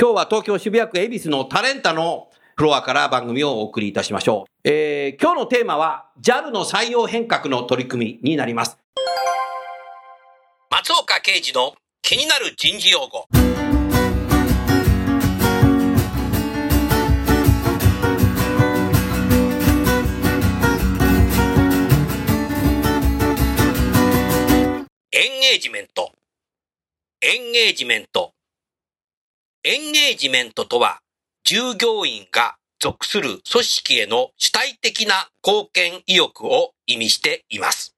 今日は東京渋谷区恵比寿のタレンタのフロアから番組をお送りいたしましょう。えー、今日のテーマは JAL の採用変革の取り組みになります。松岡刑事の気になる人事用語。エンゲージメント。エンゲージメント。エンゲージメントとは、従業員が属する組織への主体的な貢献意欲を意味しています。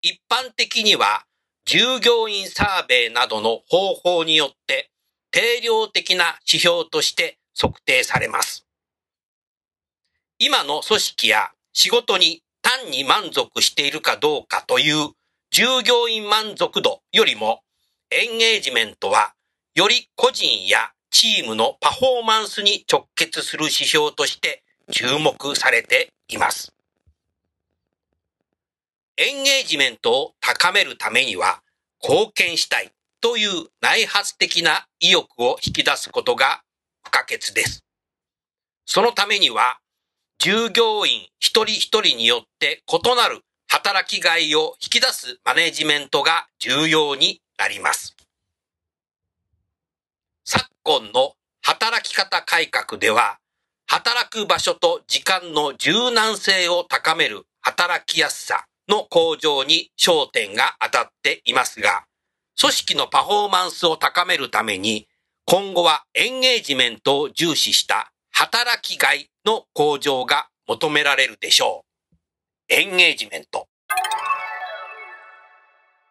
一般的には、従業員サーベイなどの方法によって定量的な指標として測定されます。今の組織や仕事に単に満足しているかどうかという従業員満足度よりもエンゲージメントはより個人やチームのパフォーマンスに直結する指標として注目されています。エンゲージメントを高めるためには貢献したいという内発的な意欲を引き出すことが不可欠です。そのためには従業員一人一人によって異なる働きがいを引き出すマネジメントが重要になります。今の働き方改革では、働く場所と時間の柔軟性を高める働きやすさの向上に焦点が当たっていますが、組織のパフォーマンスを高めるために、今後はエンゲージメントを重視した働きがいの向上が求められるでしょう。エンゲージメント。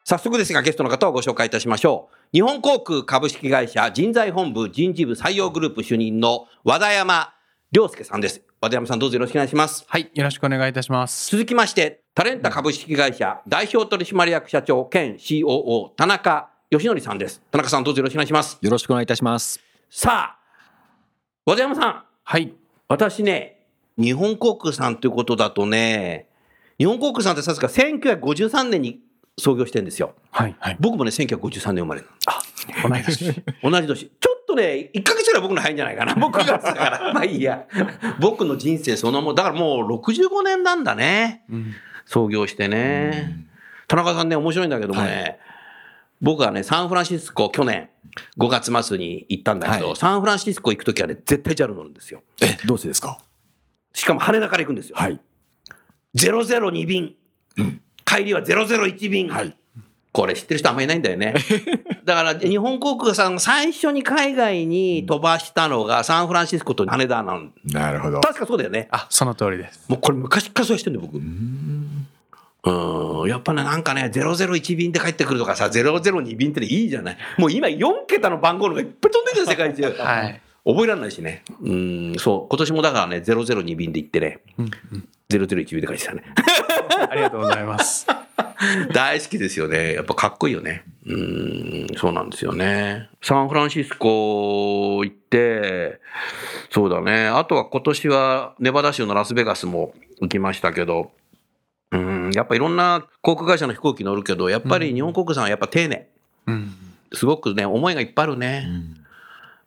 早速ですがゲストの方をご紹介いたしましょう。日本航空株式会社人材本部人事部採用グループ主任の和田山良介さんです。和田山さんどうぞよろしくお願いします。はい、よろしくお願いいたします。続きまして、タレンタ株式会社代表取締役社長兼 COO 田中義則さんです。田中さんどうぞよろしくお願いします。よろしくお願いいたします。さあ、和田山さん、はい、私ね、日本航空さんということだとね、日本航空さんって確か1953年に創業してるんですよ。はい、はい。僕もね、1953年生まれなの。同い年。同じ年。ちょっとね、1ヶ月ぐらい僕の早いんじゃないかな。僕がだから。まあいいや。僕の人生そのもん、だからもう65年なんだね。うん創業してね。田中さんね、面白いんだけどもね、僕はね、サンフランシスコ去年5月末に行ったんだけど、はいサンフランシスコ行くときはね、絶対 JAL 乗るんですよ。え、どうしてですか？しかも羽田から行くんですよ。はい。002便。帰りは001便。はいこれ知ってる人あんまりいないんだよね。だから日本航空さんが最初に海外に飛ばしたのがサンフランシスコと羽田なの。なるほど。確かそうだよね。あ、その通りです。もうこれ昔からそうしてんだよ、僕。うん。やっぱね、なんかね、001便で帰ってくるとかさ、002便ってねいいじゃない。もう今4桁の番号のがいっぱい飛んでるよ、世界中。はい。覚えられないしね。うん、そう。今年もだからね、002便で行ってね、うん001便で帰ってきたね。ありがとうございます。大好きですよね。やっぱかっこいいよね。うん、そうなんですよね。サンフランシスコ行って、そうだね。あとは今年はネバダ州のラスベガスも行きましたけど、うん、やっぱいろんな航空会社の飛行機乗るけど、やっぱり日本航空さんはやっぱ丁寧。うん。すごくね、思いがいっぱいあるね。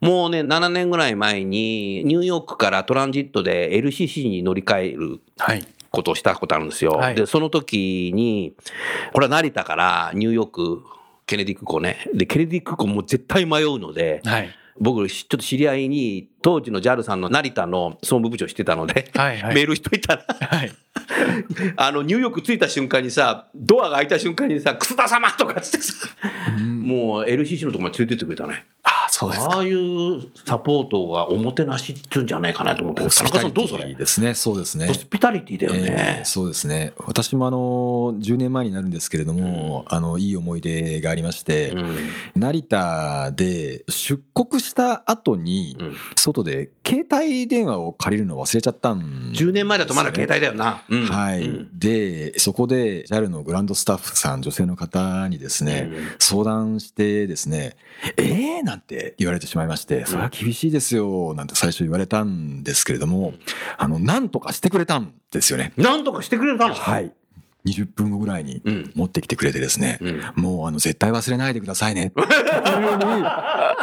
もうね、7年ぐらい前に、ニューヨークからトランジットで LCC に乗り換えるはい。ことをしたことあるんですよ。はいで、その時に、これは成田からニューヨーク、ケネディ空港ね。で、ケネディ空港もう絶対迷うので、はい。僕、ちょっと知り合いに、当時の JAL さんの成田の総務部長してたので、はいはいメールしといたら、はい。あの、ニューヨーク着いた瞬間にさ、ドアが開いた瞬間にさ、楠田様とかっつってさ、もう LCC のとこまで連れてってくれたね。ああ、いうサポートがおもてなしっていうんじゃないかなと思って、田中さんどうそれですね。そうですね。ホ。スピタリティだよえねー。そうですね。私もあの10年前になるんですけれども、あのいい思い出がありまして、うん。成田で出国した後に、うん。外で携帯電話を借りるのを忘れちゃったんです10年前だとまだ携帯だよな。うん。はい、うん。でそこで JAL のグランドスタッフさん女性の方にですね、うん。相談してですね「えー?」なんて言われてしまいまして「それは厳しいですよ」なんて最初言われたんですけれどもあのなんとかしてくれたんですよね。なんとかしてくれたの？はい。20分後ぐらいにうん。持ってきてくれてですね、うんもうあの絶対忘れないでくださいね っていうふうに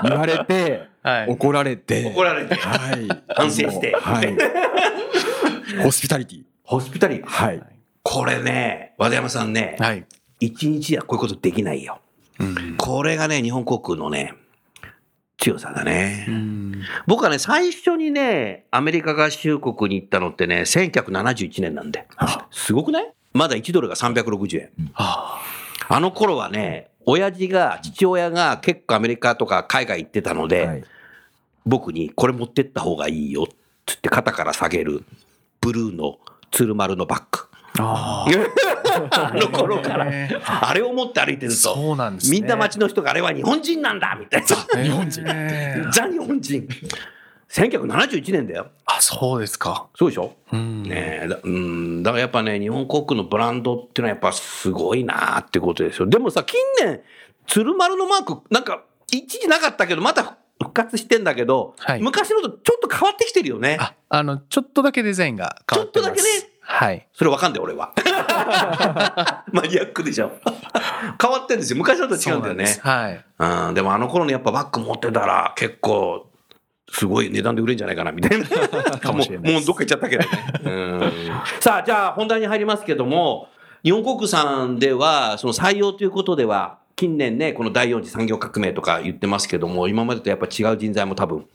言われて、はい。怒られて。怒られて。はい、反省して。はい、ホスピタリティ。ホスピタリティ。はい。これね、和田山さんね、はい。一日はこういうことできないよ。うん。これがね、日本航空のね、強さだね。うん僕はね、最初にね、アメリカ合衆国に行ったのってね、1971年なんで。あすごくない？まだ1ドルが360円。ああの頃はね、親父が、父親が結構アメリカとか海外行ってたので、はい僕にこれ持ってった方がいいよっつって肩から下げるブルーの鶴丸のバッグ。あ あの頃からあれを持って歩いてると、そうなんですね。みんな街の人があれは日本人なんだみたいな。日本人。ザ日本人。1971年だよ。あ、そうですか。そうでしょ？うん。ねえだうん、だからやっぱね、日本航空のブランドっていうのはやっぱすごいなってことですよ。でもさ、近年、鶴丸のマーク、なんか、一時なかったけど、また復活してんだけど、はい昔のとちょっと変わってきてるよね。あ、あの、ちょっとだけデザインが変わってます。ちょっとだけねはい。それわかんない、俺は。マニアックでしょ。変わってんですよ。昔のと違うんだよね。はい。うん、でもあの頃にやっぱバッグ持ってたら結構すごい値段で売れるんじゃないかなみたいな。かもしれないですもうもうどっか行っちゃったけどね。うんさあ、じゃあ本題に入りますけども、日本航空さんでは、その採用ということでは、近年ね、この第四次産業革命とか言ってますけども、今までとやっぱ違う人材も多分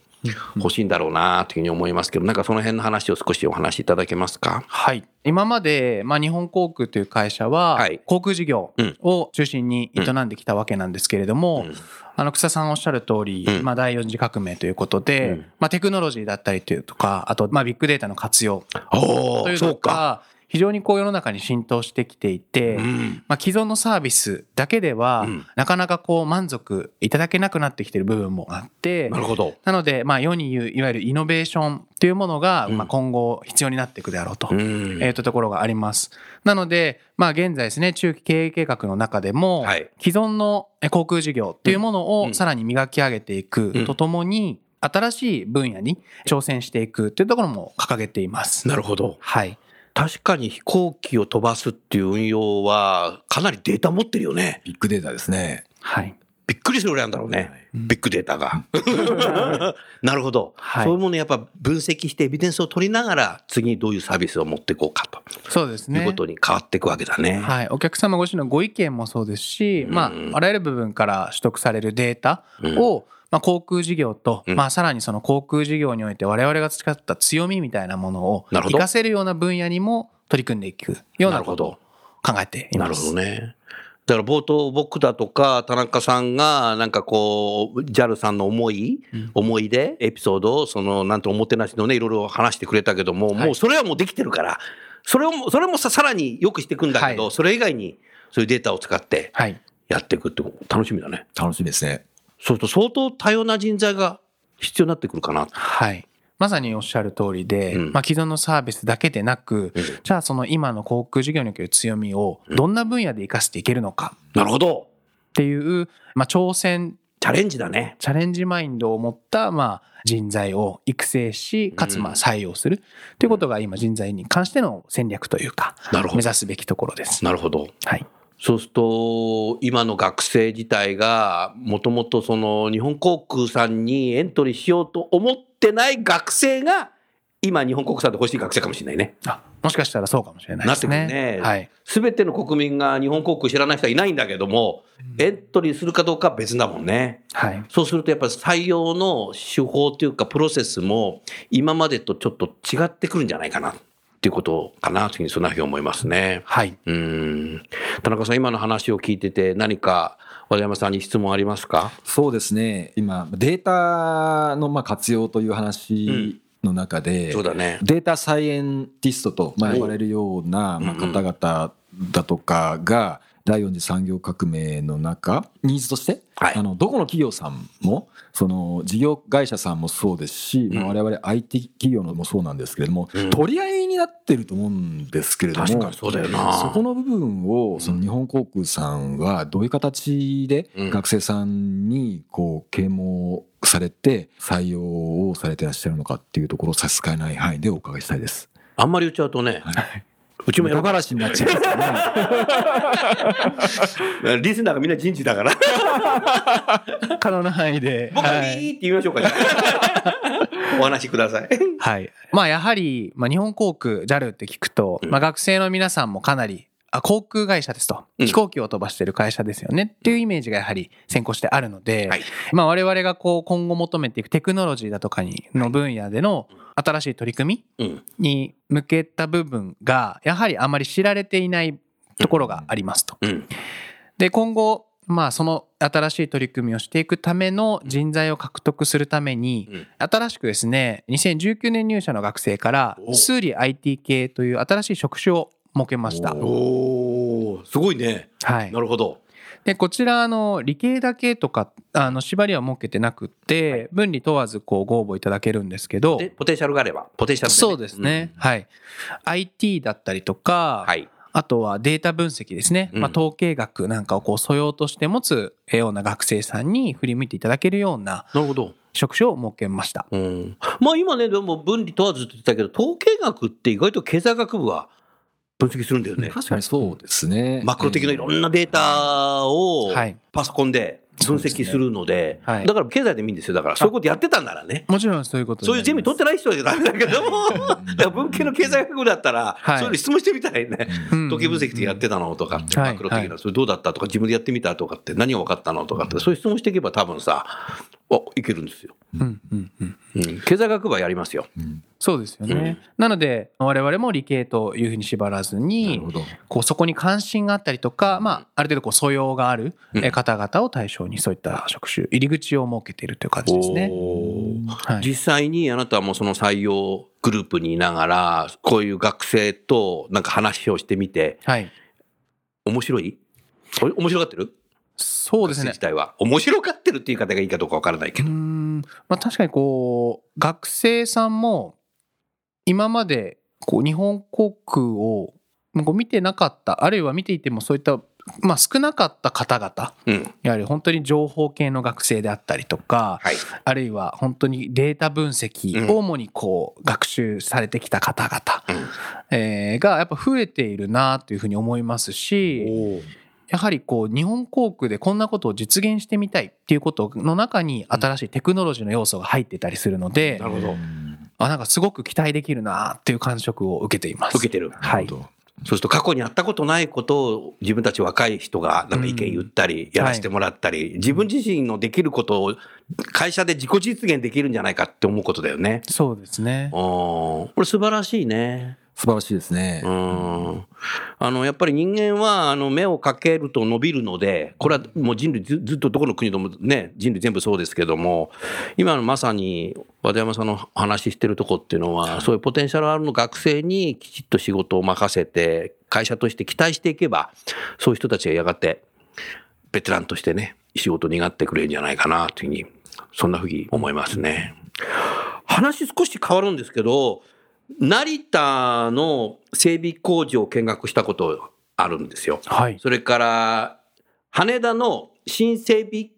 欲しいんだろうなというふうに思いますけど、なんかその辺の話を少しお話しいただけますか？はい。今まで、まあ、日本航空という会社ははい、航空事業を中心に営んできたわけなんですけれども、うん。あの、草さんおっしゃる通り、うん。まあ、第四次革命ということで、うん。まあ、テクノロジーだったりというとか、あと、まあ、ビッグデータの活用おというのが、非常にこう世の中に浸透してきていて、うんまあ、既存のサービスだけでは、うんなかなかこう満足いただけなくなってきている部分もあって、なるほど。なので、まあ、世に言う、いわゆるイノベーションというものが、今後必要になっていくであろうと。うんえー、とところがあります。なので、まあ、現在ですね、中期経営計画の中でも、はい既存のえ航空事業っていうものうんをさらに磨き上げていくうんとともに、新しい分野に挑戦していくっていうところも掲げています。なるほど。はい。確かに飛行機を飛ばすっていう運用は、かなりデータ持ってるよね。ビッグデータですね。はい。びっくりするぐらいなんだろうね。ビッグデータが。なるほど、はいそういうものをやっぱ分析してエビデンスを取りながら、次にどういうサービスを持っていこうかとそうですね。いうことに変わっていくわけだね。はい、お客様ご自身のご意見もそうですし、うんまあ、あらゆる部分から取得されるデータを、まあ、航空事業と、うんまあ、さらにその航空事業において我々が培った強みみたいなものをなるほど活かせるような分野にも取り組んでいくようなことを考えていなるます。ほどね。だから冒頭僕だとか田中さんがなんかこう JAL さんの思い、うん思い出エピソードをそのなんておもてなしのねいろいろ話してくれたけども、はいもうそれはもうできてるからそれをもそれもささらによくしていくんだけど、はいそれ以外にそういうデータを使ってはい。やっていくって楽しみだね。楽しみですね。そうすると相当多様な人材が必要になってくるかな。はい。まさにおっしゃる通りで、うんまあ、既存のサービスだけでなく、うんじゃあその今の航空事業における強みをどんな分野で活かしていけるのかなるほど。っていう、まあ、挑戦チャレンジだね。チャレンジマインドを持った、まあ、人材を育成し、かつまあうん採用するということが今人材に関しての戦略というか、なるほど。目指すべきところです。なるほど。はい。そうすると、今の学生自体が、もともとその日本航空さんにエントリーしようと思ってない学生が、今日本国産で欲しい学生かもしれないね。あもしかしたらそうかもしれないですね。なってくるねはい。すべての国民が日本航空知らない人はいないんだけども、エントリーするかどうかは別だもんね。はい。そうするとやっぱり採用の手法というかプロセスも今までとちょっと違ってくるんじゃないかなっていうことかなというふうにそんなふうに思いますね。はい。うん。田中さん今の話を聞いてて何か和田山さんに質問ありますか？そうですね今データのまあ活用という話の中で、そうだね。データサイエンティストとまあ呼ばれるような方々だとかが第四次産業革命の中ニーズとして？はい。あのどこの企業さんもその事業会社さんもそうですし、まあ、うん我々 IT 企業のもそうなんですけれども、うん。取り合いになってると思うんですけれども確かにそうだよな。そこの部分をその日本航空さんはどういう形でうん。学生さんにこう啓蒙されて採用をされてらっしゃるのかっていうところを差し支えない範囲でお伺いしたいです。あんまり言っちゃうとね、うちもやネタばらしになっちゃいますよね。リスナーがみんな人事だから。可能な範囲で。僕ははいいいって言いましょうか、お話しください。はい。まあやはり、まあ、日本航空 JAL って聞くと、うんまあ、学生の皆さんもかなりあ航空会社ですとうん飛行機を飛ばしてる会社ですよねっていうイメージがやはり先行してあるので、はいまあ、我々がこう今後求めていくテクノロジーだとかにの分野での新しい取り組うん。みに向けた部分がやはりあまり知られていないところがありますと。うん。で今後まあその新しい取り組みをしていくための人材を獲得するためにうん新しくですね2019年入社の学生からお数理 IT 系という新しい職種を設けました。おー、すごいね。はいな、るほど。でこちらあの理系だけとかあの縛りは設けてなくって、分離問わずこうご応募いただけるんですけどで、ポテンシャルがあれば、ポテンシャルでねそうですね、。はい IT だったりとか、うんはい。あとはデータ分析ですね。うんまあ、統計学なんかをこう素養として持つような学生さんに振り向いていただけるようななるほど。職種を設けました。うん。まあ今ね、でも分離問わずって言ったけど、統計学って意外と経済学部は分析するんだよね。確かにそうですね。マクロ的ないろんなデータをはい。パソコンで分析するので、はいだから経済でもいいんですよ。だからそういうことやってたんならね。もちろんそういうことにそういうゼミ取ってなない人はダメだけども、文系の経済学部だったら、はいそういうの質問してみたいね。うん統計分析ってやってたのとかって、はいマクロ的はな、それどうだったとか、自分でやってみたとかって、何が分かったのとかって、そういう質問していけば多分さ、あ、いけるんですよ。うんうんうん。うん。経済学部はやりますよ。うんそうですよね。なので我々も理系というふうに縛らずなにるほど。こうそこに関心があったりとか、まあ、ある程度こう素養がある方々を対象にそういった職種入り口を設けているという感じですね。はい実際にあなたはもうその採用グループにいながら、こういう学生となんか話をしてみて、はい。面白い？お面白がってる？そうですね学生自。体は。面白がってるっていう言い方がいいかどうかわからないけど。まあ、確かにこう学生さんも今までこう日本航空をこう見てなかったあるいは見ていてもそういった、まあ、少なかった方々うん。やはり本当に情報系の学生であったりとかはい。あるいは本当にデータ分析うんを主にこう学習されてきた方々、うんえーがやっぱ増えているなというふうに思いますしやはりこう日本航空でこんなことを実現してみたいっていうことの中に新しいテクノロジーの要素が入ってたりするので、なるほど。あなんかすごく期待できるなっていう感触を受けています。受けてる。はい。そうすると過去にやったことないことを自分たち若い人がなんか意見言ったり、やらせてもらったり、自分自身のできることを会社で自己実現できるんじゃないかって思うことだよね。そうですね。これ素晴らしいね。素晴らしいですねう。ん。あの、やっぱり人間は、あの、目をかけると伸びるので、これはもう人類ずずっとどこの国でもね、人類全部そうですけども、今のまさに和田山さんの話してるとこっていうのは、そういうポテンシャルあるの学生にきちっと仕事を任せて、会社として期待していけば、そういう人たちがやがて、ベテランとしてね、仕事を担ってくれるんじゃないかな、というふうに、そんなふうに思いますね。話少し変わるんですけど、成田の整備工事を見学したことあるんですよ。はい。それから、羽田の新整備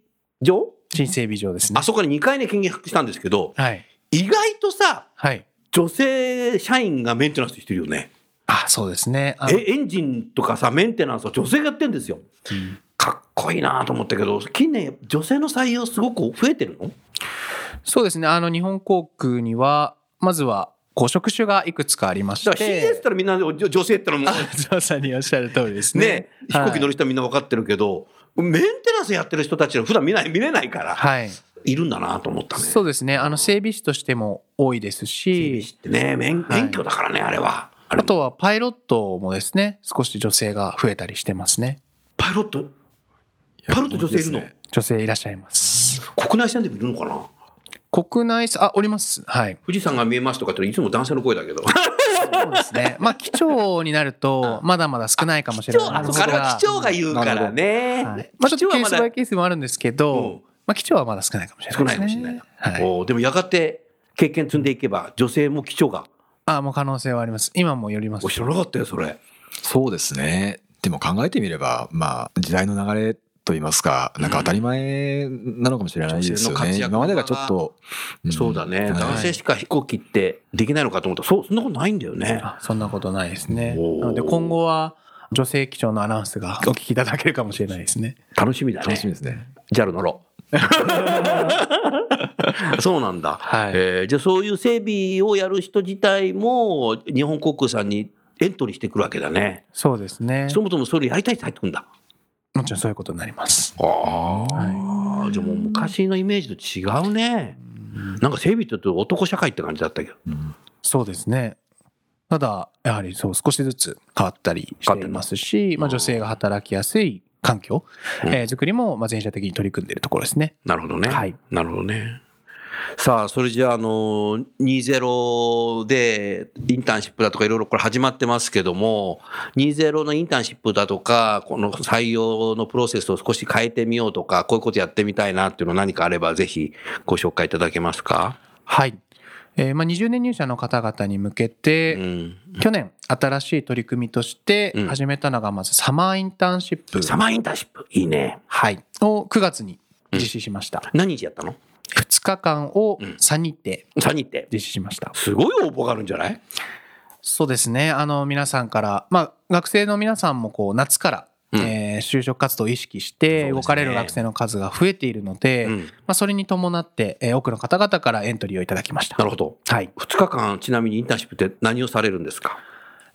場？新整備場ですねあ。そこに2回ね見学したんですけど、はい。意外とさ、はい。女性社員がメンテナンスしてるよね。あ、そうですね。あえ、エンジンとかさ、メンテナンスは女性がやってんですよ。かっこいいなと思ったけど、近年女性の採用すごく増えてるの？そうですね。あの、日本航空には、まずは、こう職種がいくつかありましだから CS ったらみんな女女性って言ったらもうまさにおっしゃる通りですね。ね、飛行機乗る人はみんな分かってるけど、メンテナンスやってる人たちは普段見ない見れないから、はいいるんだなと思ったね。そうですね。あの整備士としても多いですし。ってね、免はい。免許だからね、あれは。あとはパイロットもですね。少し女性が増えたりしてますね。パイロット、パイロット女性いるの、女性いらっしゃいます。国内線でもいるのかな？国内あおりますはい富士山が見えますとかっていつも男性の声だけど。そうですね まあ機長になるとまだまだ少ないかもしれないあそこからは機長が言うからね。はいまあ、ちょっとケースバイ機長はまだケースもあるんですけど、うんまあ、機長はまだ少ないかもしれない少ですね。ないかもしれない。はい、おーでもやがて経験積んでいけば、女性も機長が。あもう可能性はあります。今もよりますお。知らなかったよ、それ。そうですね。でも考えてみれば、まあ、時代の流れと言いますか、なんか当たり前なのかもしれないですよね。女性の活躍今までがちょっと。んそうだね。はい男性しか飛行機ってできないのかと思ったら、そう、そんなことないんだよね。あそんなことないですね。なので今後は女性機長のアナウンスがお聞きいただけるかもしれないですね。楽しみだね。楽しみですね。JAL 乗ろう。そうなんだ。はいえーじゃあそういう整備をやる人自体も日本航空さんにエントリーしてくるわけだね。そうですね。そもそもそれやりたいって入ってくるんだ。もちろんそういうことになります。ああ、じゃあもう昔のイメージと違うね。なんか整備って言うと男社会って感じだったけど。そうですね。ただ、やはりそう少しずつ変わったりしていますし、まあ、女性が働きやすい環境、うんえー作りもまあ全社的に取り組んでいるところですね。なるほどね。はいなるほどね。さあ、それじゃあ、あの、20でインターンシップだとかいろいろこれ始まってますけども、20のインターンシップだとか、この採用のプロセスを少し変えてみようとか、こういうことやってみたいなっていうの何かあれば、ぜひご紹介いただけますか？はい。えーまあ、20年入社の方々に向けて、うん。去年新しい取り組みとしてうん始めたのがまずサマーインターンシップ、サマーインターンシップ、いいね。はい、を9月に実施しました。何日やったの？2日間をうん3日程 ?3 日って。実施しました。すごい応募があるんじゃない？そうですね。あの、皆さんから、まあ、学生の皆さんもこう、夏から、うんえー就職活動を意識して動かれる学生の数が増えているので、うんまあ、それに伴って、えー多くの方々からエントリーをいただきました。なるほど。はい。2日間、ちなみにインターンシップって何をされるんですか？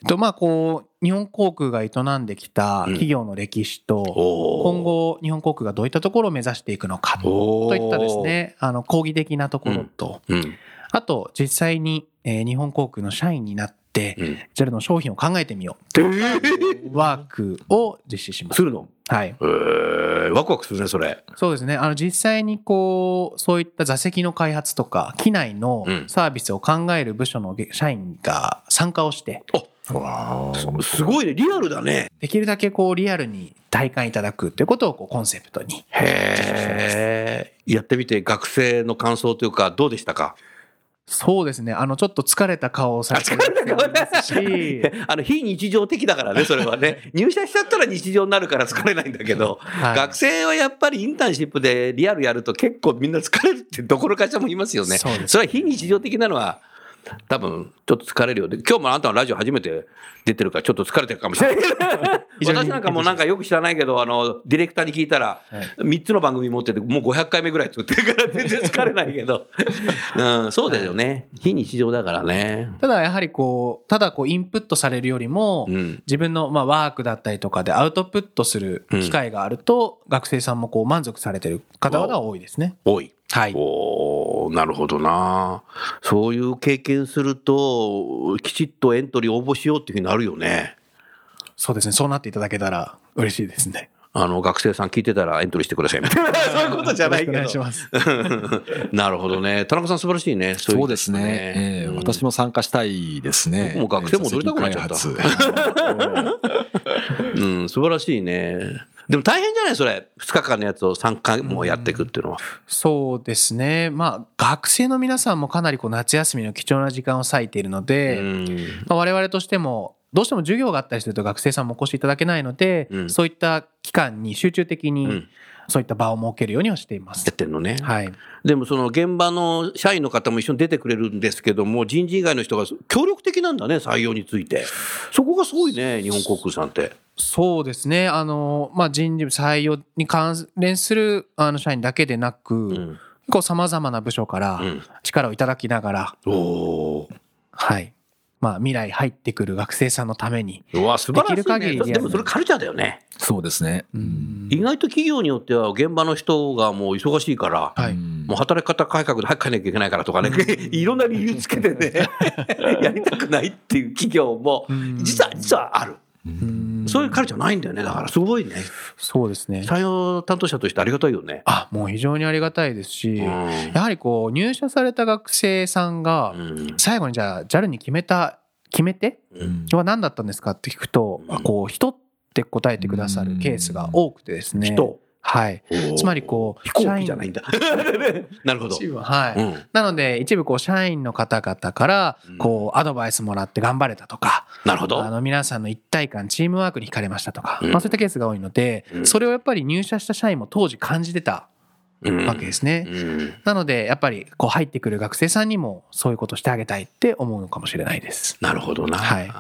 と、まあ、こう、日本航空が営んできたうん企業の歴史と、お今後、日本航空がどういったところを目指していくのかおといったです。ね、あの、講義的なところと、うん。あと、実際に、えー日本航空の社員になって、うん。JAL の商品を考えてみよう。ワークを実施しますす。るの？はい。えー、ワクワクするね、それ。そうですね。あの、実際にこう、そういった座席の開発とか、機内のうんサービスを考える部署の社員が参加をして、すすごいね、リアルだね。できるだけこう、リアルに体感いただくということをこうコンセプトに。へえ。やってみて学生の感想というか、どうでしたか？そうですね。あの、ちょっと疲れた顔をされてもいますし、あの、非日常的だからね、それはね。入社しちゃったら日常になるから疲れないんだけど、はい学生はやっぱりインターンシップでリアルやると結構みんな疲れるってどころかしらも言いますよね。そうですれは非日常的なのは、多分ちょっと疲れるよね。今日もあなたはラジオ初めて出てるからちょっと疲れてるかもしれない。私なんかもうなんかよく知らないけど、あの、ディレクターに聞いたら、3つの番組持ってて、もう500回目ぐらい作ってるから 全然疲れないけど。うん、そうだよね。非日常だからね。ただやはりこう、ただこう、インプットされるよりも、うん。自分のまあワークだったりとかでアウトプットする機会があると、学生さんもこう満足されてる方々が多いですね。多い。はい。おーなるほどな。そういう経験すると、きちっとエントリー応募しようっていうふうになるよね。そうですね。そうなっていただけたら嬉しいですね。あの、学生さん聞いてたらエントリーしてくださいみたいな。そういうことじゃないけど。お願いします。なるほどね。田中さん素晴らしいね。そうですね。ええうん私も参加したいですね。僕も学生戻りたくなっちゃった うん、素晴らしいね。でも大変じゃない？それ。2日間のやつを3回もやっていくっていうのは。そうですね。まあ、学生の皆さんもかなりこう夏休みの貴重な時間を割いているので、うんまあ、我々としても、どうしても授業があったりすると学生さんもお越しいただけないので、うんそういった期間に集中的にうんそういった場を設けるようにはしていますやっ。てんのね。はい。でもその現場の社員の方も一緒に出てくれるんですけども、人事以外の人が協力的なんだね、採用について。そこがすごいね、日本航空さんって。そうですね。あの、まあ、人事部採用に関連するあの社員だけでなく、うん。こう様々な部署からうん力をいただきながら、おーはい。まあ、未来入ってくる学生さんのために。うわ、素晴らしい、ね。できる限りやるでもそれカルチャーだよね。そうですね。うん意外と企業によっては現場の人がもう忙しいから、はい。うんもう働き方改革で早く帰らなきゃいけないからとかね、いろんな理由つけてね、やりたくないっていう企業もうん実は、実はある。うんそういうカルチャーないんだよね。だからすごいね。そうですね。採用担当者としてありがたいよね。あ、もう非常にありがたいですし、うんやはりこう、入社された学生さんがう、ん最後にじゃあ JAL に決めた決め手うんは何だったんですかって聞くと、うんこう人って答えてくださるケースが多くてですね。人。はい。つまりこう飛行機じゃないんだ。なるほど。はい。うんなので一部こう社員の方々からうんこうアドバイスもらって頑張れたとか、なるほどあ。の皆さんの一体感チームワークに惹かれましたとか、うんまあそういったケースが多いので、うんそれをやっぱり入社した社員も当時感じてたうんわけですね。うんなのでやっぱりこう入ってくる学生さんにもそういうことしてあげたいって思うのかもしれないです。なるほどな。はい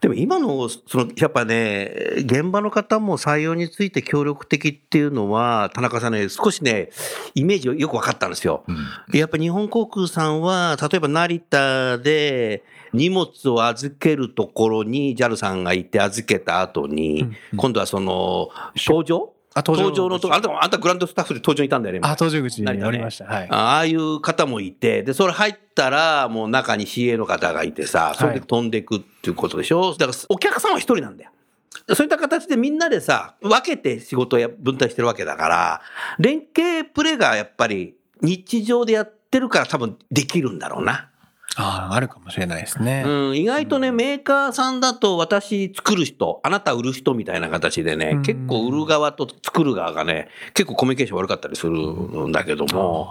でも今の、その、やっぱね、現場の方も採用について協力的っていうのは、田中さんね、少しね、イメージよく分かったんですよ。うんやっぱ日本航空さんは、例えば成田で荷物を預けるところに JAL さんがいて預けた後に、うん今度はその、搭乗？あ搭乗のとこ、あんたもあんたグランドスタッフで搭乗にいたんだよね。あ、搭乗口に成田ね乗りました。はい。ああいう方もいて、で、それ入ったら、もう中に CA の方がいてさ、それで飛んでいくっていうことでしょ、だから、お客さんは一人なんだよ。そういった形でみんなでさ、分けて仕事をや分担してるわけだから、連携プレーがやっぱり日常でやってるから多分できるんだろうな。ああ、あるかもしれないですね。うん、意外とね、メーカーさんだと私作る人、あなた売る人みたいな形でね、うん結構売る側と作る側がね、結構コミュニケーション悪かったりするんだけども、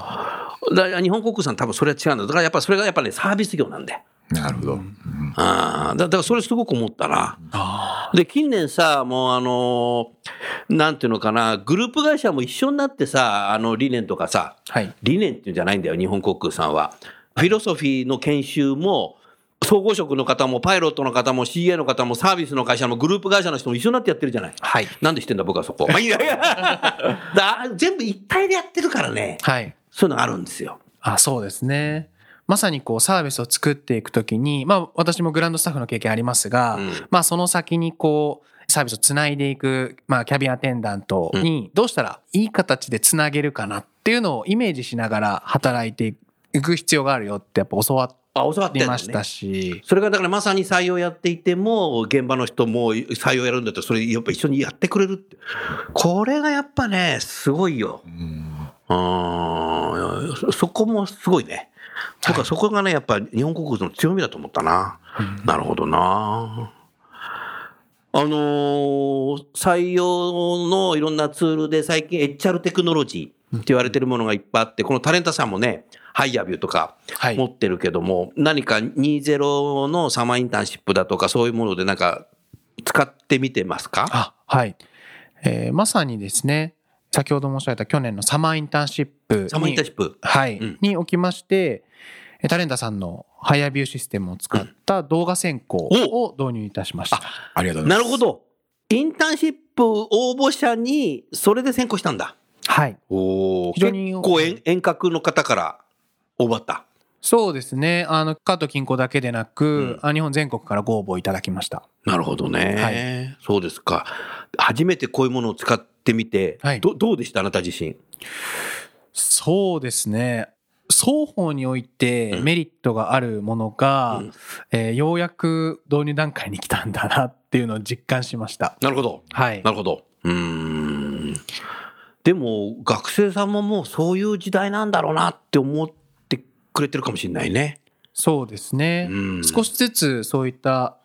だから日本航空さん多分それは違うんだ。だからやっぱそれがやっぱね、サービス業なんだよ。なるほど。ああ、だだからそれすごく思ったな。あで、近年さ、もうあのーなんていうのかな、グループ会社も一緒になってさ、あの理念とかさ、あ。はい。理念っていうんじゃないんだよ、日本航空さんは。フィロソフィーの研修も、総合職の方も、パイロットの方も、CA の方も、サービスの会社も、グループ会社の人も一緒になってやってるじゃない。はい。なんで知ってんだ、僕はそこ。ま あいやいや だ全部一体でやってるからね、はい。そういうのがあるんですよ。あ、そうですね。まさにこうサービスを作っていくときに、まあ私もグランドスタッフの経験ありますが、うんまあその先にこうサービスをつないでいく、まあキャビンアテンダントにどうしたらいい形でつなげるかなっていうのをイメージしながら働いていく必要があるよってやっぱ教わあ、教わってましたし、それがだからまさに採用やっていても、現場の人も採用やるんだったら、それやっぱ一緒にやってくれるって。これがやっぱね、すごいよ。うんうんそそこもすごいね。僕はそこがね、やっぱ日本国の強みだと思ったな。なるほどな。あのー採用のいろんなツールで最近 HR テクノロジーって言われてるものがいっぱいあって、このタレンタさんもね、ハイヤービューとかはい持ってるけども、何か20のサマーインターンシップだとかそういうものでなんか使ってみてますか？あ、はい。えーまさにですね、先ほど申し上げた去年のサマーインターンシップにサマーインターンシップ？はい、うんにおきまして、えタレンタさんのハイアビューシステムを使った動画選考を導入いたしました。ありがとうござます。ないるほど。インターンシップ応募者にそれで選考したんだ。はい。お非常に結構遠遠隔の方から応募あった。そうですね。あの、関東近郊だけでなく、あ日本全国からご応募いただきました。なるほどね。はそうですか。初めてこういうものを使ってみて、はいどどうでした？あなた自身。そうですね。双方においてうんメリットがあるものが、うんえーようやく導入段階に来たんだなっていうのを実感しました。なるほど。はいな。るほど。うーん。でも、学生さんももうそういう時代なんだろうなって思ってくれてるかもしれないね。そうですね。うん。少しずつそういった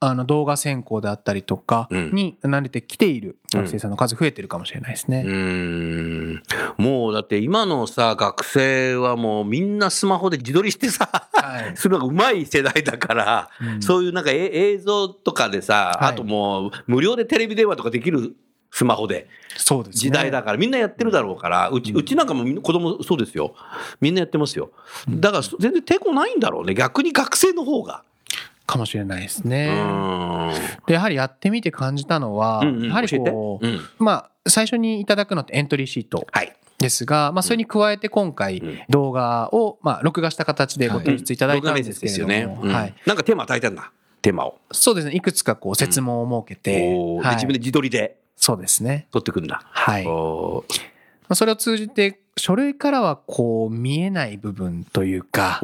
あの動画選考であったりとかうん。に慣れてきている学生さんの数増えてるかもしれないですね。うーん。もうだって今のさ学生はもうみんなスマホで自撮りしてさ、はい。するのが上手い世代だから、うん。そういうなんかえ映像とかでさ、はい。あともう無料でテレビ電話とかできるスマホで。そうですね。時代だから。みんなやってるだろうから。うちうちなんかも子供そうですよ。みんなやってますよ。だから全然抵抗ないんだろうね。逆に学生の方が。かもしれないですうね。でやはりやってみて感じたのは、うんうん。やはりこう、うん。まあ最初にいただくのってエントリーシート。はい。ですが、まあ、それに加えて今回うん。動画を、まあ、録画した形でご提出いただいたんですけれども、録画面接ですよね。うん。はい、なんかテーマ与えてんだ。テーマを。そうですね。いくつかこう設問を設けて、はいおー。で自分で自撮りでそうですね撮ってくんだ。はい、それを通じて書類からはこう見えない部分というか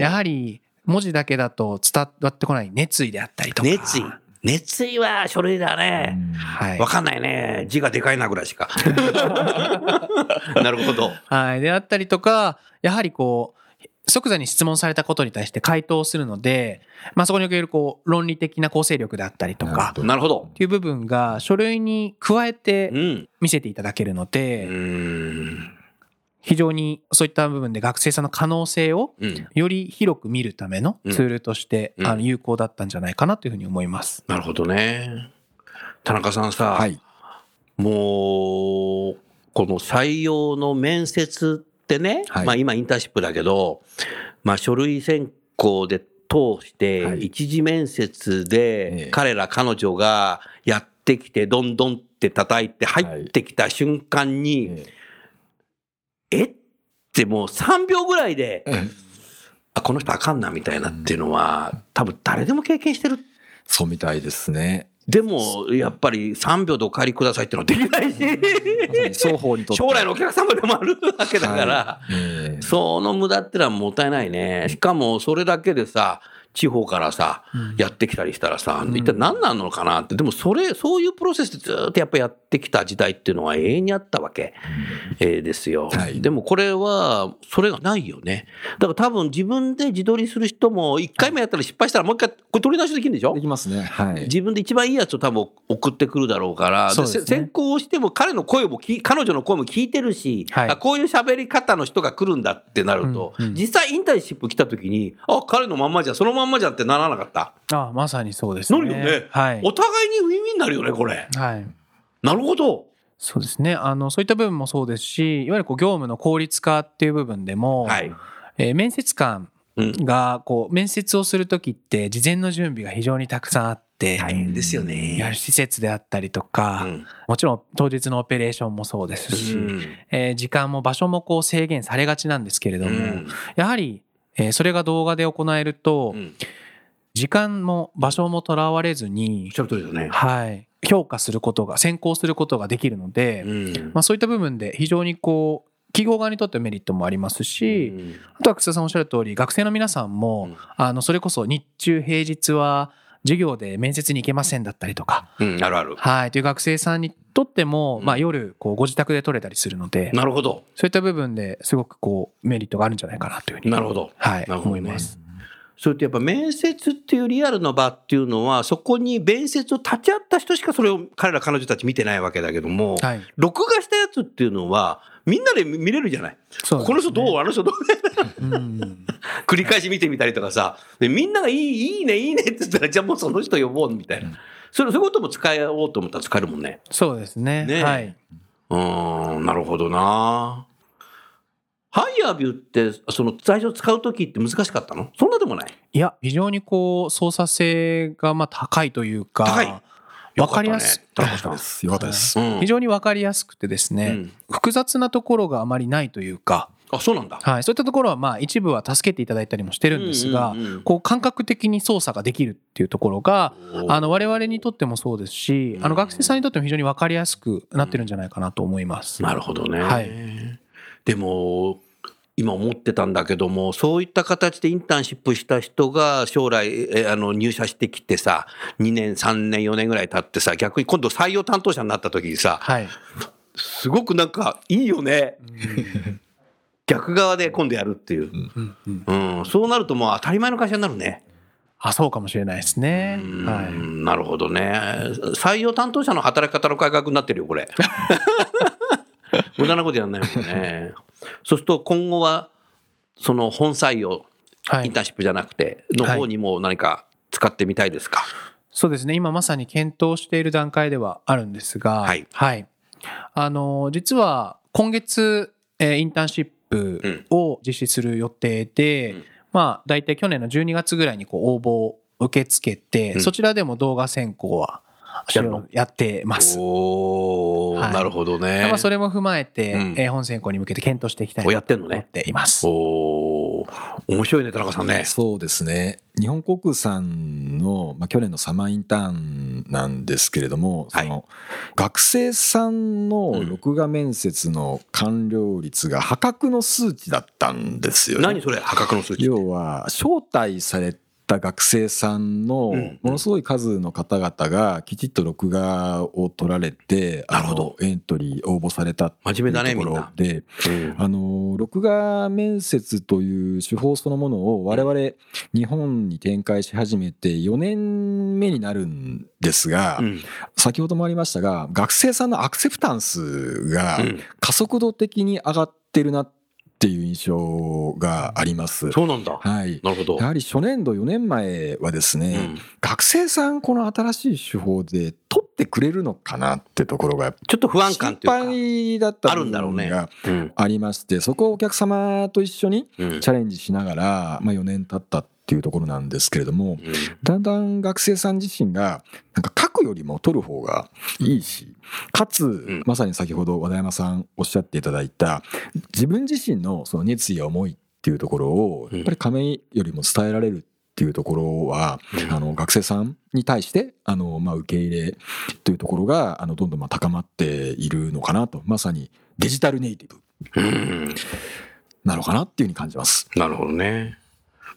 やはり文字だけだと伝わってこない熱意であったりとか熱意。熱意は書類だね。はいわかんないね。字がでかいなぐらいしか。なるほど。はい。であったりとか、やはりこう、即座に質問されたことに対して回答するので、まあそこにおけるこう、論理的な構成力であったりとか、なるほどっ。ていう部分が書類に加えうてん。見せていただけるのうで、ん。非常にそういった部分で学生さんの可能性をうん。より広く見るためのツールとして、うんあの有効だったんじゃないかなというふうに思います。なるほどね。田中さんさ、はい。もう、この採用の面接ってね、はい。まあ今インターンシップだけど、まあ書類選考で通して、はい。一次面接えでえ彼ら彼女がやってきて、どんどんって叩いて入ってきた瞬間に、ええ。っ？てもう3秒ぐらいで、えあ、この人あかんなみたいなっていうのは、多分誰でも経験してる。そうみたいですね。でも、やっぱり3秒でお帰りくださいってのはできないし、双方にとって。将来のお客様でもあるわけだから、はいええその無駄ってのはもったいないね。しかもそれだけでさ、地方からさ、やってきたりしたらさ、一体何なのかなって。でもそれ、そういうプロセスでずっとやっぱやってきた時代っていうのは永遠にあったわけ、えーですよ。はい。でもこれは、それがないよね。だから多分自分で自撮りする人も、一回目やったら失敗したらもう一回、これ撮り直しできるんでしょ？できますね。はい。自分で一番いいやつを多分送ってくるだろうから、でそうですね。せ先行しても彼の声も彼女の声も聞いてるし、はい。あこういう喋り方の人が来るんだってなると、うん。うん。実際インターンシップ来た時に、あ、彼のまんまじゃん、そのまんまじゃんってならなかった？ああまさにそうですね。なるよねはい。お互いにウィンウィンになるよね、これ。はい。なるほど。そうですね。あの、そういった部分もそうですし、いわゆるこう業務の効率化っていう部分でも、はい。えー面接官うん。が、こう、面接をするときって、事前の準備が非常にたくさんあって、大変ですよね。やはり施設であったりとか、うんもちろん当日のオペレーションもそうですし、うんえー時間も場所もこう制限されがちなんですけれども、うんやはり、えーそれが動画で行えると、うん。時間も場所もとらわれずおにね。はい、評価することが、先行することができるので、うん。まあ、そういった部分で非常にこう、企業側にとってメリットもありますし、うん。あとは楠田さんおっしゃる通り、学生の皆さんも、うん。あの、それこそ日中平日は授業で面接に行けませんだったりとか、うん、あるある。はい、という学生さんにとっても、うんまあ夜、こう、ご自宅で取れたりするので、なるほど。そういった部分ですごくこう、メリットがあるんじゃないかなというふうに、なるほど。はい、ね思います。それってやっぱ面接っていうリアルな場っていうのは、そこに面接を立ち会った人しかそれを彼ら彼女たち見てないわけだけども、はい。録画したやつっていうのは、みんなで見れるじゃない？そうこの人どう？あの人どう？うん。繰り返し見てみたりとかさ、でみんながいい、いいね、いいねって言ったら、じゃあもうその人呼ぼうみたいな。それ、そういうことも使おうと思ったら使えるもんね。そうですね。ねえはい。うーん、なるほどな。ハイヤービューって、その最初使うときって難しかったの？そんなでもない？いや、非常にこう、操作性がまあ高いというか、高いわかりやすよかったです。よかったです。うん。非常にわかりやすくてですね、うん。複雑なところがあまりないというか、あ、そうなんだ。はい、そういったところはまあ一部は助けていただいたりもしてるんですが、こう感覚的に操作ができるっていうところが、あの我々にとってもそうですし、あの学生さんにとっても非常にわかりやすくなってるんじゃないかなと思います。なるほどね。はい。でも、今思ってたんだけども、そういった形でインターンシップした人が将来えあの入社してきてさ、2年、3年、4年ぐらい経ってさ、逆に今度採用担当者になった時にさ、はい。すごくなんかいいよね。逆側で今度やるっていう。うんうんうん、そうなるともう当たり前の会社になるね。あ、そうかもしれないですね。うんはい。なるほどね。採用担当者の働き方の改革になってるよ、これ。無駄なことやんないもんね。そうすると今後は、その本採用、はい。インターンシップじゃなくて、の方にも何か使ってみたいですか？そうですね。今まさに検討している段階ではあるんですが、はい。あの、実は今月、えーインターンシップを実施する予定で、うん。まあ、大体去年の12月ぐらいにこう応募を受け付けて、うん。そちらでも動画選考はやるの？やってます。はいなるほどね。まあ、それも踏まえて、うんえー本選考に向けて検討していきたいと思っやっています。おー、面白いね、田中さんね。そうですね日本航空さんの、まあ、去年のサマーインターンなんですけれども、はいその学生さんのうん録画面接の完了率が破格の数値だったんですよね。何それ、破格の数値。要は招待された学生さんのうんものすごい数の方々がきちっと録画を取られて、なるほど。あのエントリー応募されたっていう真面目だねところで、うん。あの録画面接という手法そのものを我々日本に展開し始めて4年目になるんですが、うん。先ほどもありましたが学生さんのアクセプタンスがうん。加速度的に上がってるなっていう印象があります。そうなんだ。はいなるほど。やはり初年度4年前はですね、うん学生さんこの新しい手法で取ってくれるのかなってところがちょっと不安感っていうか。心配だったあるんだろうね部分がうんありましてそこをお客様と一緒にうんチャレンジしながら、まあ、4年経ったっていうところなんですけれどもうんだんだん学生さん自身がなんか書くよりも取る方がいいしかつ、んまさに先ほど和田山さんおっしゃっていただいた自分自身のその熱意や思いっていうところをうんやっぱり亀井よりも伝えられるっていうところは、うんあの学生さんに対してあの、まあ、受け入れというところがあのどんどんまあ高まっているのかなとまさにデジタルネイティブうんなのかなっていうふうに感じます。なるほどね。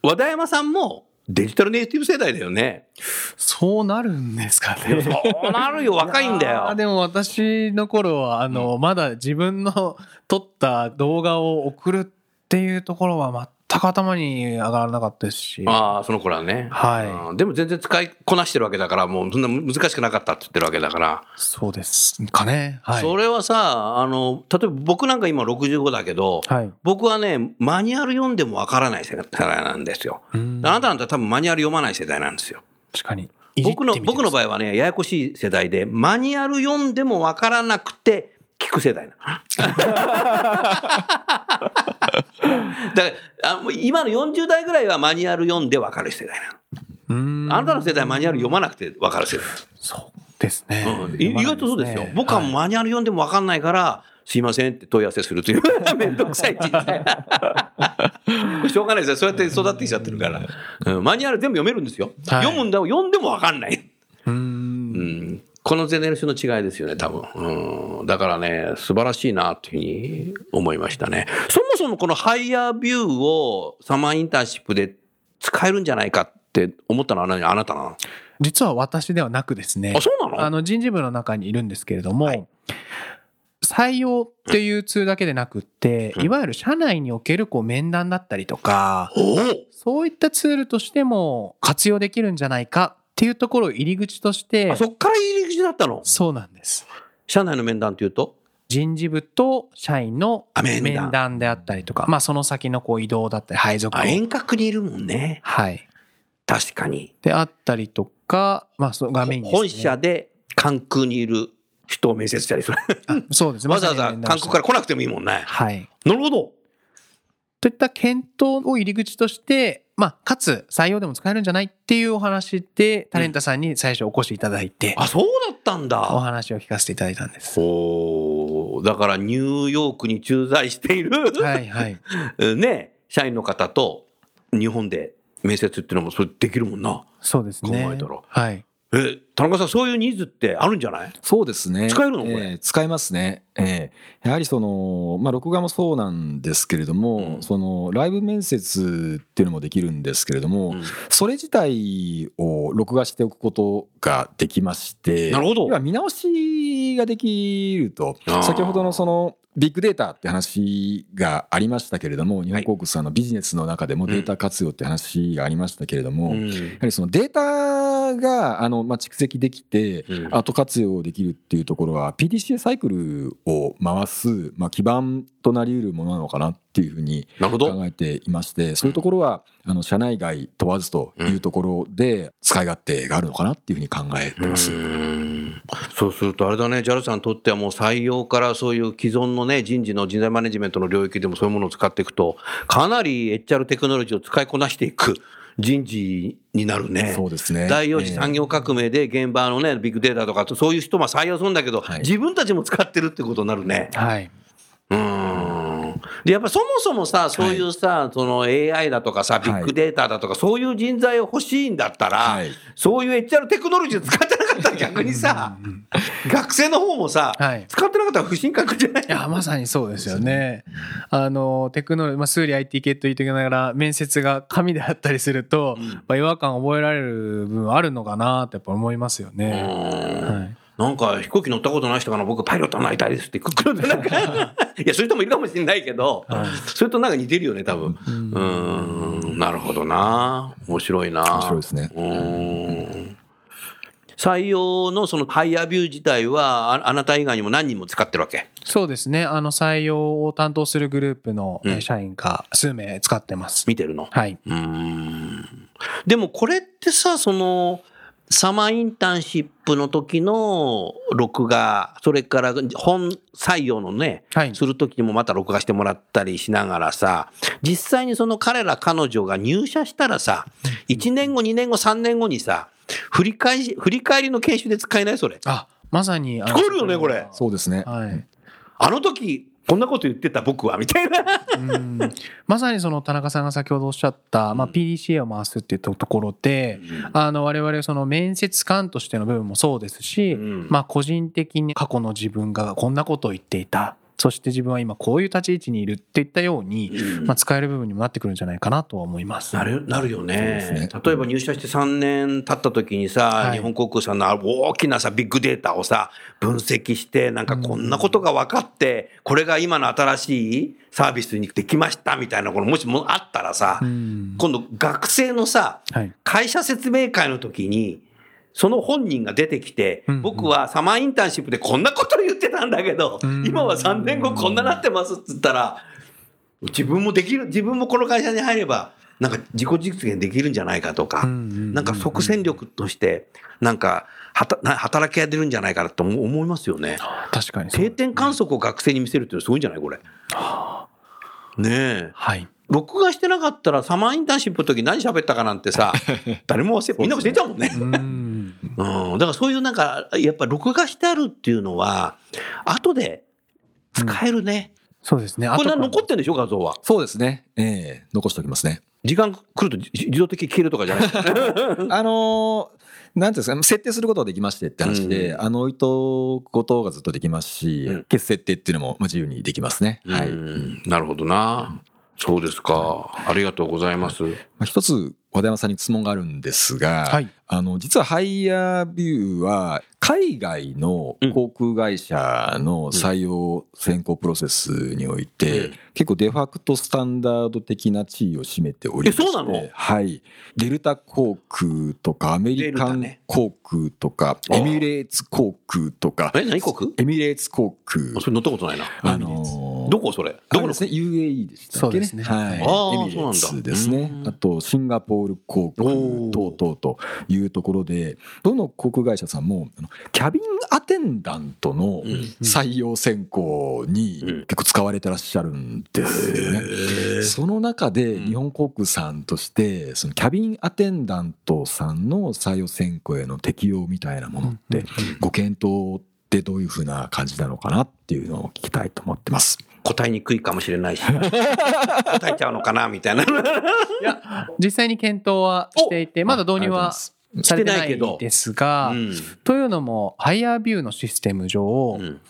和田山さんもデジタルネイティブ世代だよね。そうなるんですかね。そうなるよ、若いんだよ。でも私の頃はあの、まだ自分の撮った動画を送るっていうところは全く頭に上がらなかったですし。ああ、その頃はね。はいうんでも全然使いこなしてるわけだから、もうそんな難しくなかったって言ってるわけだから。そうですかね。はい。それはさ、あの、例えば僕なんか今65だけど、はい。僕はね、マニュアル読んでもわからない世代なんですよ。うんあなたなんて多分マニュアル読まない世代なんですよ。確かに。僕の、僕の場合。合はね、ややこしい世代で、マニュアル読んでもわからなくて、聞く世代なの。だからあもう今の40代ぐらいはマニュアル読んでわかる世代なうんの。あなたの世代はマニュアル読まなくてわかる世代。そうですね。うんい意外とそうですよ。僕はもううマニュアル読んでもわかんないから、すいませんって問い合わせするという、めんどくさい人生。しょうがないですよ。そうやって育ってきちゃってるから。うんマニュアル全部読めるんですよ。はい読むんだよ。読んでもわかんない。う。うんんこのゼネレーションの違いですよね、多分。うん、だからね、素晴らしいなというふうに思いましたね。そもそもこのハイヤービューをサマーインターンシップで使えるんじゃないかって思ったのは何？あなたなの？実は私ではなくですね。あ、そうなの？あの人事部の中にいるんですけれども、はい。採用っていうツールだけでなくって、うん。いわゆる社内におけるこう面談だったりとか、そういったツールとしても活用できるんじゃないかっていうところを入り口としてあ、そっから入り口だったの？そうなんです。社内の面談っていうと？人事部と社員のあ面談であったりとか、まあその先のこう移動だったり配属遠隔にいるもんね。はい。確かに。であったりとか、まあその画面にね本社で関空にいる人を面接したりする。あそうです。わざわざ関空から来なくてもいいもんね。はい。なるほど。といった検討を入り口として、まあ、かつ採用でも使えるんじゃないっていうお話で、タレンタさんに最初お越しいただいて、あ、そうだったんおだ。話を聞かせていただいたんです。おーだからニューヨークに駐在している、はいはい。ね、社員の方と日本で面接っていうのもそれできるもんな。そうですね。考えたらはい。え、田中さんそういうニーズってあるんじゃない？そうですね。使えるの？これ。ええ使えますね。ええ。やはりその、まあ、録画もそうなんですけれども、うん。その、ライブ面接っていうのもできるんですけれども、うん。それ自体を録画しておくことができまして、なるほど。見直しができると。先ほどのその、ビッグデータって話がありましたけれども、日本航空さんのビジネスの中でもデータ活用って話がありましたけれども、うん。やはりそのデータがあの、まあ、蓄積できて、うん。後活用できるっていうところは PDCA サイクルを回す、まあ、基盤となりうるものなのかなっていうふうになるほど。考えていましてそういうところはあの社内外問わずというところで使い勝手があるのかなっていうふうに考えてます。うんそうするとあれだね、JAL さんにとってはもう採用からそういう既存のね、人事の人材マネジメントの領域でもそういうものを使っていくと、かなり HR テクノロジーを使いこなしていく人事になるね。そうですね。第4次産業革命で現場のね、ビッグデータとか、そういう人も採用するんだけど、はい自分たちも使ってるってことになるね。はい。うーん。で、やっぱそもそもさ、そういうさ、その AI だとかさ、ビッグデータだとか、そういう人材を欲しいんだったら、はい。そういう HR テクノロジー使ってなかったら逆にさ、学生の方もさ、はい。使ってなかったら不信感じゃない？いや、まさにそうですよね。あの、テクノロジー、まあ、数理 IT 系と言ってきながら、面接が紙であったりすると、やっぱ違和感覚えられる部分あるのかなってやっぱ思いますよね。はい。なんか飛行機乗ったことない人から僕パイロットになりたいですって来るんでなんか。いやそういう人もいるかもしれないけど、それとなんか似てるよね多分。うーんなるほどな。面白いな。面白いですね。うーん。採用のそのハイヤービュー自体はああなた以外にも何人も使ってるわけ？そうですね。あの、採用を担当するグループの社員が数名使ってます。見てるの？はい。うーん。でもこれってさそのサマーインターンシップの時の録画それから本採用のね、はいする時にもまた録画してもらったりしながらさ実際にその彼ら彼女が入社したらさ1年後2年後3年後にさ振り返り振り返りの研修で使えないそれあ、まさに。聞こえるよねこれそうですね。はい。あの時こんなこと言ってた僕はみたいな。うん。まさにその田中さんが先ほどおっしゃった、まあ、PDCA を回すっていったところで、あの我々その面接官としての部分もそうですし、うん。まあ、個人的に過去の自分がこんなことを言っていたそして自分は今こういう立ち位置にいるっていったように、まあ、使える部分にもなってくるんじゃないかなとは思います。なるなるよね。ね。例えば入社して3年経った時にさ、はい。日本航空さんの大きなさビッグデータをさ分析してなんかこんなことが分かって、これが今の新しいサービスにできましたみたいなこのもしもあったらさ、うん。今度学生のさはい。会社説明会の時にその本人が出てきて、僕はサマーインターンシップでこんなこと言ってたんだけど、うん今は3年後こんななってますっつったら、自分もできる、自分もこの会社に入れば、なんか自己実現できるんじゃないかとか、なんか即戦力として、なんかはたな働きが出るんじゃないかなと思思いますよね。確かに定点観測を学生に見せるっていうのすごいんじゃないこれ。ねえ。はい録画してなかったらサマーインターンシップの時何喋ったかなんてさ、誰も忘れ、みんな忘れちゃうもんね。うんうん。だからそういうなんか、やっぱ録画してあるっていうのは、後で使えるね。そうですねこれ残ってるんでしょ画像は。そうですね。ええ残しておきますね。時間来ると自自動的に消えるとかじゃない。あのーなんていうんですか、設定することができましてって話で、うんあの、置いとくことがずっとできますし、うん消す設定っていうのもまあ自由にできますね。はい。うんなるほどな。そうですか。ありがとうございます。まあ、一つ和田山さんに質問があるんですが、はい。あの実はハイヤービューは海外の航空会社の採用選考プロセスにおいて、うん。結構デファクトスタンダード的な地位を占めておりましてえそうなの？はい、デルタ航空とかアメリカン航空とか、エミレーツ航空とか。え、何国エミレーツ航空。あそれ乗ったことないな。あのーどこそれ？どこですね UAE でしたっけね？そうですね。はい。エミレーツですね。あとシンガポール航空等々というところで、どの航空会社さんもあのキャビンアテンダントのうん採用選考にうん。結構使われてらっしゃるんですよね。その中で日本航空さんとしてそのキャビンアテンダントさんの採用選考への適用みたいなものってご検討ってどういうふうな感じなのかなっていうのを聞きたいと思ってます。答えにくいかもしれないし。答えちゃうのかなみたいな。いや実際に検討はしていてまだ導入はされてないですが、うん。というのもハイヤービューのシステム上、うん。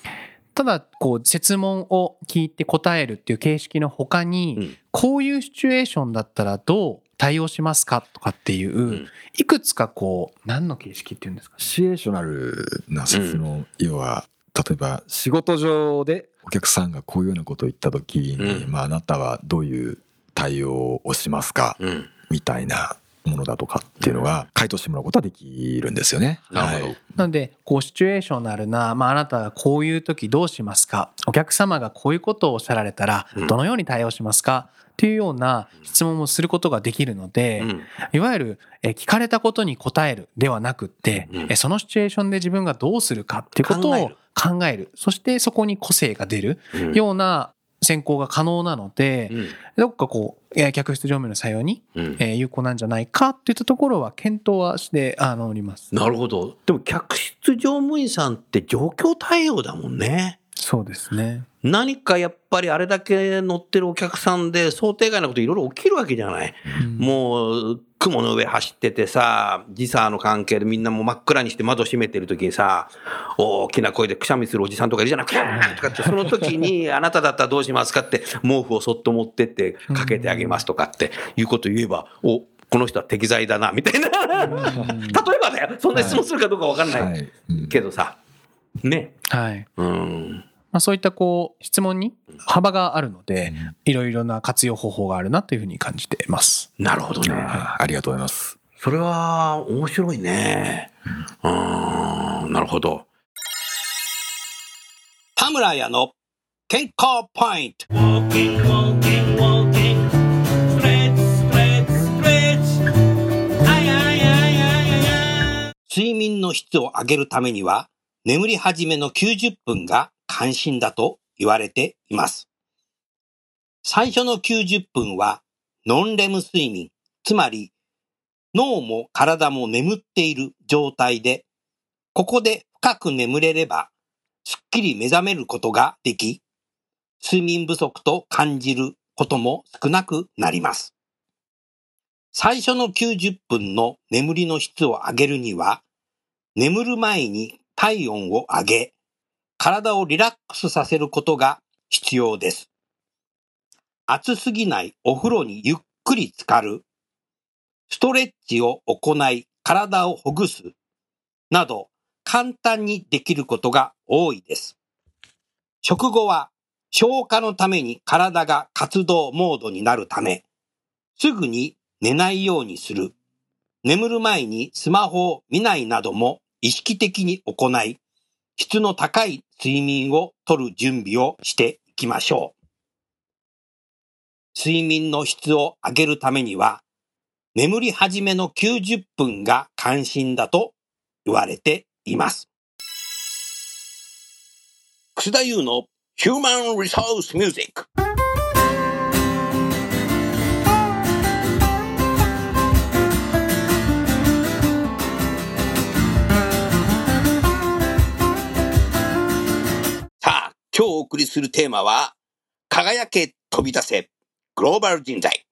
ただこう設問を聞いて答えるっていう形式の他に、うん。こういうシチュエーションだったらどう対応しますかとかっていう、ん。いくつかこう何の形式っていうんですか？ねシチュエーショナルな説の、要は例えば仕事上で？お客さんがこういうようなことを言った時に、うん。まあ、あなたはどういう対応をしますか、うん。みたいなものだとかっていうのが回答してもらうことはできるんですよね。なるほど。はい。なのでこうシチュエーショナルな、まあ、あなたがこういう時どうしますか？お客様がこういうことをおっしゃられたらうん。どのように対応しますか？っていうような質問をすることができるので、うん。いわゆるえー聞かれたことに答えるではなくって、うん。えーそのシチュエーションで自分がどうするかっていうことを考える。考える。そしてそこに個性が出るうん。ような選考が可能なので、うんどっかこう、えー客室乗務員の採用に、うんえー有効なんじゃないかっていったところは検討はしてあのおります。なるほど。でも客室乗務員さんって状況対応だもんね。そうですね。何かやっぱりあれだけ乗ってるお客さんで想定外なこといろいろ起きるわけじゃない。うんもう雲の上走っててさ、時差の関係でみんなもう真っ暗にして窓閉めてる時にさ、大きな声でくしゃみするおじさんとかいるじゃないくしゃーとかって、その時にあなただったらどうしますかって毛布をそっと持ってってかけてあげますとかっていうこと言えば、お、この人は適材だな、みたいな。例えばだよ。そんな質問するかどうかわかんない。けどさ、ね。はい。うん。まあ、そういったこう質問に幅があるので、いろいろな活用方法があるなというふうに感じています。なるほどね。あありがとうございます。それは面白いね。うん、なるほど。田村屋の健康ポイント。睡眠の質を上げるためには、眠り始めの90分が関心だと言われています。最初の90分は、ノンレム睡眠、つまり脳も体も眠っている状態で、ここで深く眠れれば、すっきり目覚めることができ、睡眠不足と感じることも少なくなります。最初の90分の眠りの質を上げるには、眠る前に体温を上げ、体をリラックスさせることが必要です。暑すぎないお風呂にゆっくり浸かる、ストレッチを行い体をほぐす、など簡単にできることが多いです。食後は消化のために体が活動モードになるため、すぐに寝ないようにする。眠る前にスマホを見ないなども意識的に行い、質の高い睡眠をとる準備をしていきましょう。睡眠の質を上げるためには、眠り始めの90分が関心だと言われています。楠田優のヒュー送りするテーマは、輝け飛び出せグローバル人材。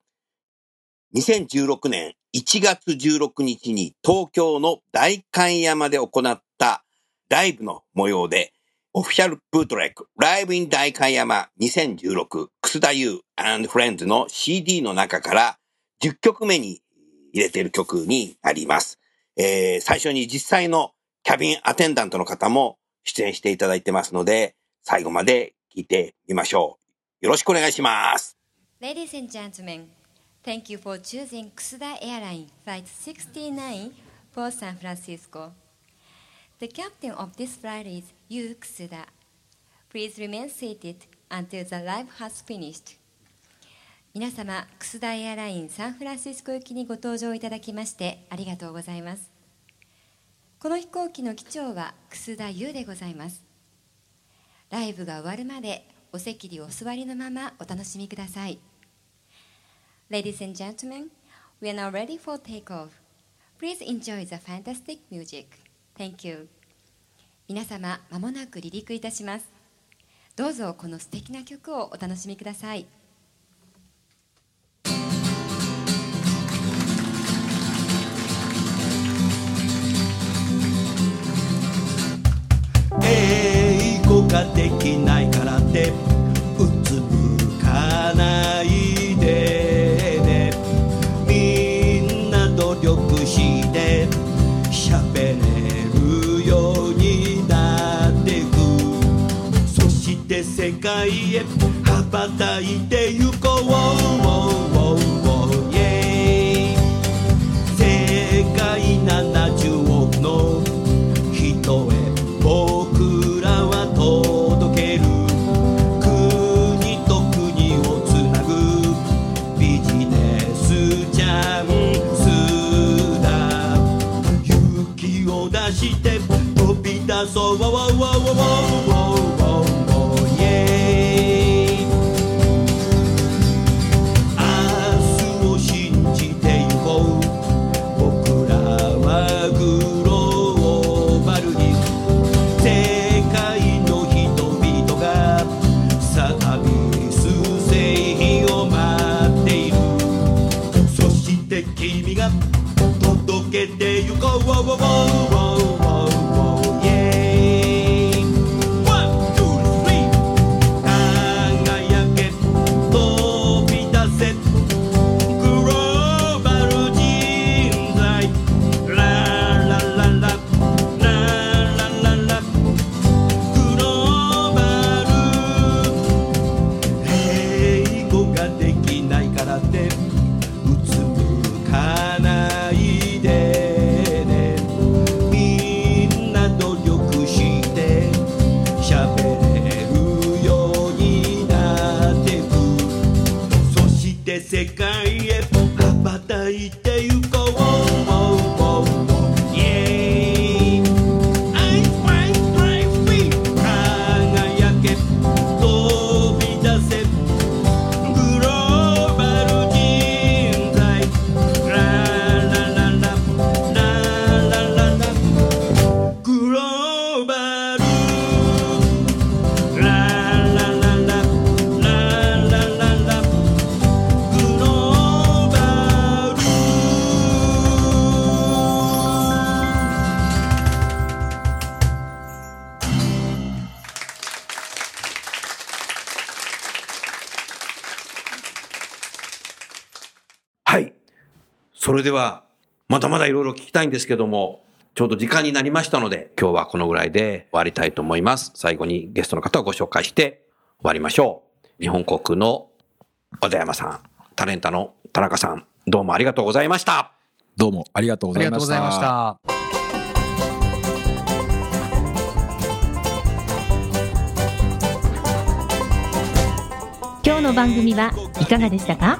2016年1月16日に東京の代官山で行ったライブの模様で、オフィシャルブートレック、ライブイン代官山2016、楠田優 and Friends の CD の中から10曲目に入れている曲になります。えー最初に実際のキャビンアテンダントの方も出演していただいてますので、最後まで聞いてみましょう。よろしくお願いします。Ladies and gentlemen, thank you for choosing Kusuda Airline Flight 69 for San Francisco. The captain of this flight is Yu Kusuda. Please remain seated until the live has finished. 皆様、クスダエアラインサンフランシスコ行きにご搭乗いただきましてありがとうございます。この飛行機の機長は楠田優でございます。ライブが終わるまでお席にお座りのままお楽しみください。Ladies and gentlemen, we are now ready for takeoff. Please enjoy the fantastic music. Thank you. 皆様、まもなく離陸いたします。どうぞこの素敵な曲をお楽しみください。できないからってうつむかないでね。みんな努力して喋れるようになってく。そして世界へそれでは、まだまだいろいろ聞きたいんですけども、ちょうど時間になりましたので、今日はこのぐらいで終わりたいと思います。最後にゲストの方をご紹介して終わりましょう。日本航空の小田山さん、タレンタの田中さん、どうもありがとうございました。どうもありがとうごありがとうございましたざいました。今日の番組はいかがでしたか？